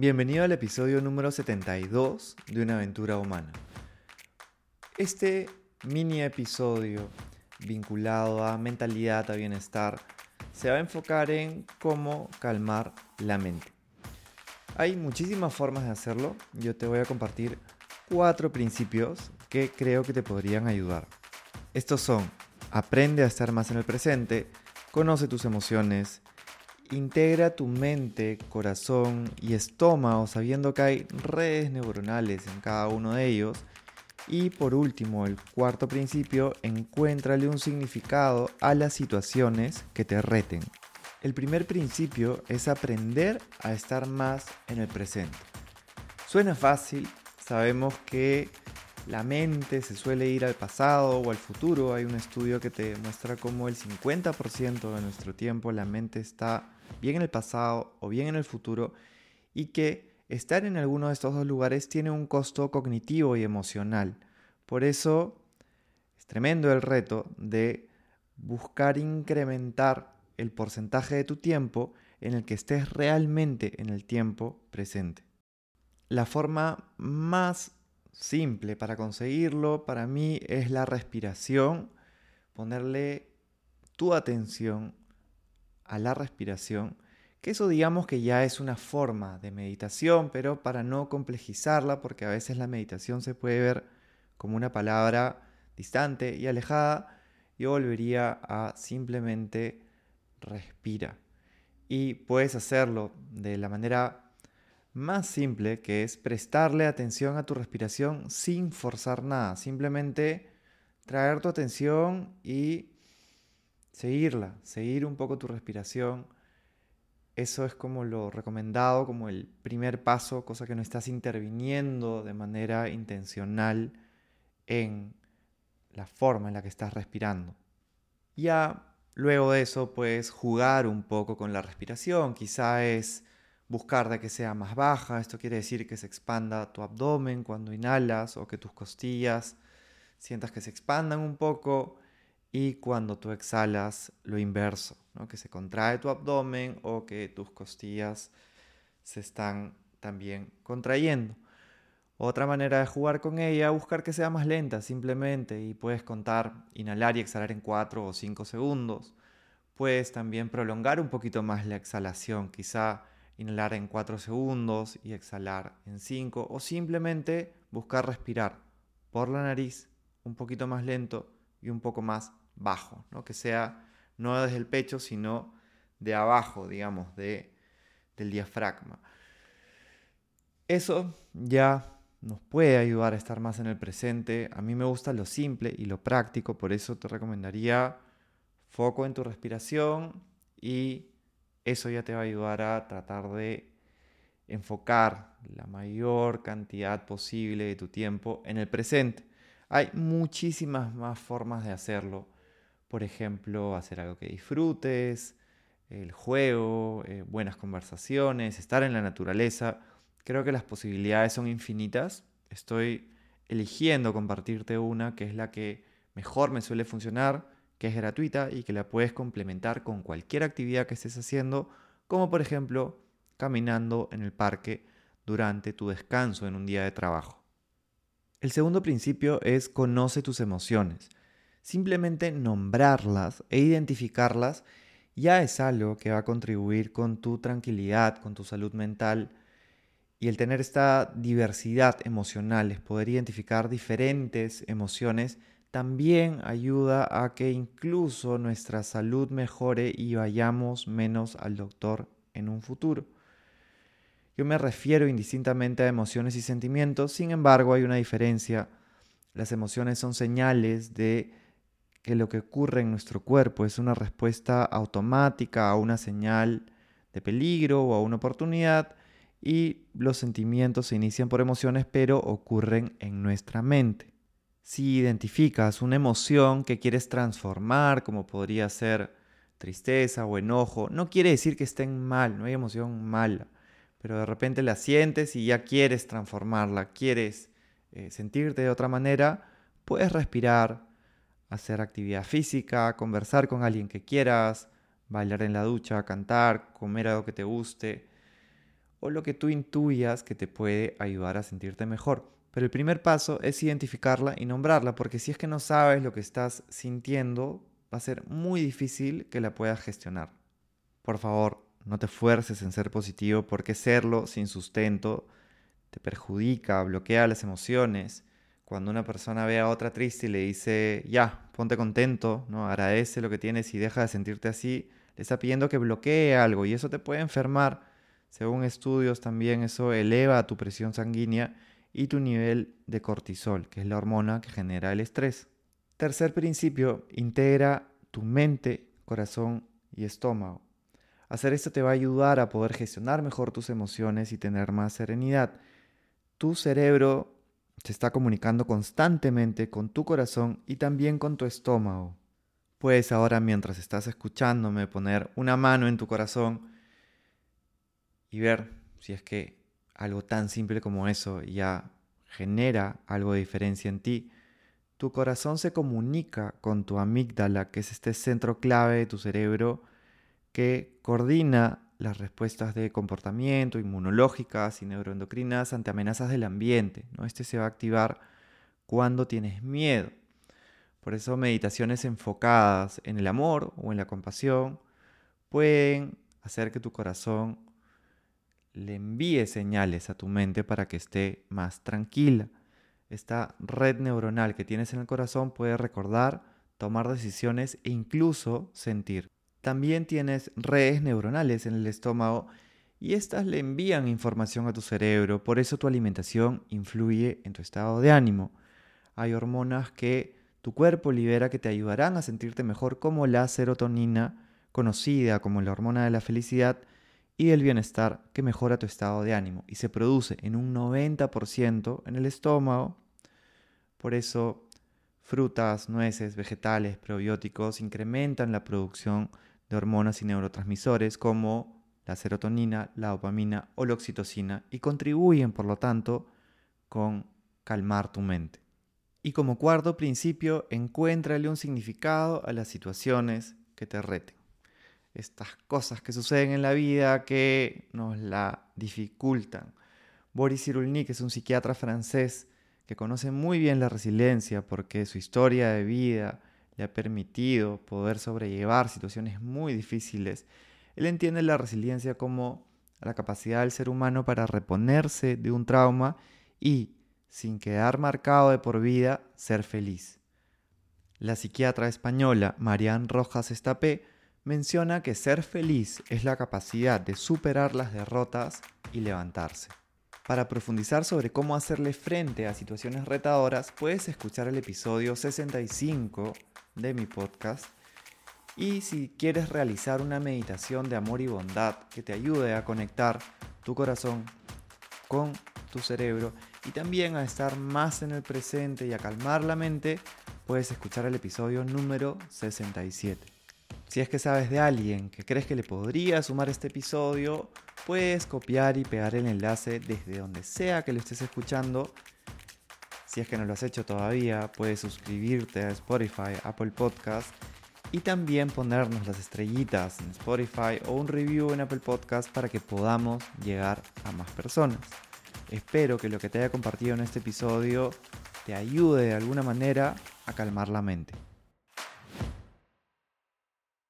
Bienvenido al episodio número 72 de Una aventura humana. Este mini episodio vinculado a mentalidad, a bienestar, se va a enfocar en cómo calmar la mente. Hay muchísimas formas de hacerlo. Yo te voy a compartir cuatro principios que creo que te podrían ayudar. Estos son, aprende a estar más en el presente, conoce tus emociones, Integra tu mente, corazón y estómago sabiendo que hay redes neuronales en cada uno de ellos. Y por último, el cuarto principio, encuéntrale un significado a las situaciones que te reten. El primer principio es aprender a estar más en el presente. Suena fácil, sabemos que la mente se suele ir al pasado o al futuro. Hay un estudio que te muestra cómo el 50% de nuestro tiempo la mente está bien en el pasado o bien en el futuro y que estar en alguno de estos dos lugares tiene un costo cognitivo y emocional. Por eso es tremendo el reto de buscar incrementar el porcentaje de tu tiempo en el que estés realmente en el tiempo presente. La forma más simple para conseguirlo para mí es la respiración, ponerle tu atención a la respiración, que eso digamos que ya es una forma de meditación, pero para no complejizarla, porque a veces la meditación se puede ver como una palabra distante y alejada, yo volvería a simplemente respira. Y puedes hacerlo de la manera más simple, que es prestarle atención a tu respiración sin forzar nada, simplemente traer tu atención y seguirla, seguir un poco tu respiración. Eso es como lo recomendado, como el primer paso, cosa que no estás interviniendo de manera intencional en la forma en la que estás respirando. Ya luego de eso puedes jugar un poco con la respiración, quizá es buscar de que sea más baja, esto quiere decir que se expanda tu abdomen cuando inhalas o que tus costillas sientas que se expandan un poco y cuando tú exhalas lo inverso, que se contrae tu abdomen o que tus costillas se están también contrayendo. Otra manera de jugar con ella, buscar que sea más lenta simplemente y puedes contar, inhalar y exhalar en 4 o 5 segundos. Puedes también prolongar un poquito más la exhalación, quizá inhalar en 4 segundos y exhalar en 5 o simplemente buscar respirar por la nariz un poquito más lento y un poco más bajo, ¿no? que sea no desde el pecho, sino de abajo, digamos, de, del diafragma. Eso ya nos puede ayudar a estar más en el presente. A mí me gusta lo simple y lo práctico, por eso te recomendaría foco en tu respiración y eso ya te va a ayudar a tratar de enfocar la mayor cantidad posible de tu tiempo en el presente. Hay muchísimas más formas de hacerlo. Por ejemplo, hacer algo que disfrutes, el juego, eh, buenas conversaciones, estar en la naturaleza. Creo que las posibilidades son infinitas. Estoy eligiendo compartirte una que es la que mejor me suele funcionar, que es gratuita y que la puedes complementar con cualquier actividad que estés haciendo, como por ejemplo caminando en el parque durante tu descanso en un día de trabajo. El segundo principio es conoce tus emociones. Simplemente nombrarlas e identificarlas ya es algo que va a contribuir con tu tranquilidad, con tu salud mental. Y el tener esta diversidad emocional, es poder identificar diferentes emociones, también ayuda a que incluso nuestra salud mejore y vayamos menos al doctor en un futuro. Yo me refiero indistintamente a emociones y sentimientos, sin embargo hay una diferencia. Las emociones son señales de que lo que ocurre en nuestro cuerpo es una respuesta automática a una señal de peligro o a una oportunidad y los sentimientos se inician por emociones pero ocurren en nuestra mente. Si identificas una emoción que quieres transformar, como podría ser tristeza o enojo, no quiere decir que estén mal, no hay emoción mala pero de repente la sientes y ya quieres transformarla, quieres eh, sentirte de otra manera, puedes respirar, hacer actividad física, conversar con alguien que quieras, bailar en la ducha, cantar, comer algo que te guste, o lo que tú intuyas que te puede ayudar a sentirte mejor. Pero el primer paso es identificarla y nombrarla, porque si es que no sabes lo que estás sintiendo, va a ser muy difícil que la puedas gestionar. Por favor, no te fuerces en ser positivo, porque serlo sin sustento te perjudica, bloquea las emociones. Cuando una persona ve a otra triste y le dice, ya, ponte contento, ¿no? agradece lo que tienes y deja de sentirte así, le está pidiendo que bloquee algo y eso te puede enfermar. Según estudios también eso eleva tu presión sanguínea y tu nivel de cortisol, que es la hormona que genera el estrés. Tercer principio, integra tu mente, corazón y estómago. Hacer esto te va a ayudar a poder gestionar mejor tus emociones y tener más serenidad. Tu cerebro se está comunicando constantemente con tu corazón y también con tu estómago. Puedes ahora mientras estás escuchándome poner una mano en tu corazón y ver si es que algo tan simple como eso ya genera algo de diferencia en ti. Tu corazón se comunica con tu amígdala, que es este centro clave de tu cerebro que coordina las respuestas de comportamiento, inmunológicas y neuroendocrinas ante amenazas del ambiente. ¿no? Este se va a activar cuando tienes miedo. Por eso meditaciones enfocadas en el amor o en la compasión pueden hacer que tu corazón le envíe señales a tu mente para que esté más tranquila. Esta red neuronal que tienes en el corazón puede recordar, tomar decisiones e incluso sentir. También tienes redes neuronales en el estómago y estas le envían información a tu cerebro, por eso tu alimentación influye en tu estado de ánimo. Hay hormonas que tu cuerpo libera que te ayudarán a sentirte mejor como la serotonina, conocida como la hormona de la felicidad, y el bienestar que mejora tu estado de ánimo y se produce en un 90% en el estómago. Por eso frutas, nueces, vegetales, probióticos incrementan la producción de hormonas y neurotransmisores como la serotonina, la dopamina o la oxitocina y contribuyen, por lo tanto, con calmar tu mente. Y como cuarto principio, encuéntrale un significado a las situaciones que te reten. Estas cosas que suceden en la vida que nos la dificultan. Boris Cyrulnik es un psiquiatra francés que conoce muy bien la resiliencia porque su historia de vida le ha permitido poder sobrellevar situaciones muy difíciles. Él entiende la resiliencia como la capacidad del ser humano para reponerse de un trauma y, sin quedar marcado de por vida, ser feliz. La psiquiatra española Marianne Rojas Estapé menciona que ser feliz es la capacidad de superar las derrotas y levantarse. Para profundizar sobre cómo hacerle frente a situaciones retadoras, puedes escuchar el episodio 65 de mi podcast. Y si quieres realizar una meditación de amor y bondad que te ayude a conectar tu corazón con tu cerebro y también a estar más en el presente y a calmar la mente, puedes escuchar el episodio número 67. Si es que sabes de alguien que crees que le podría sumar este episodio, puedes copiar y pegar el enlace desde donde sea que lo estés escuchando si es que no lo has hecho todavía, puedes suscribirte a Spotify, Apple Podcast y también ponernos las estrellitas en Spotify o un review en Apple Podcast para que podamos llegar a más personas. Espero que lo que te haya compartido en este episodio te ayude de alguna manera a calmar la mente.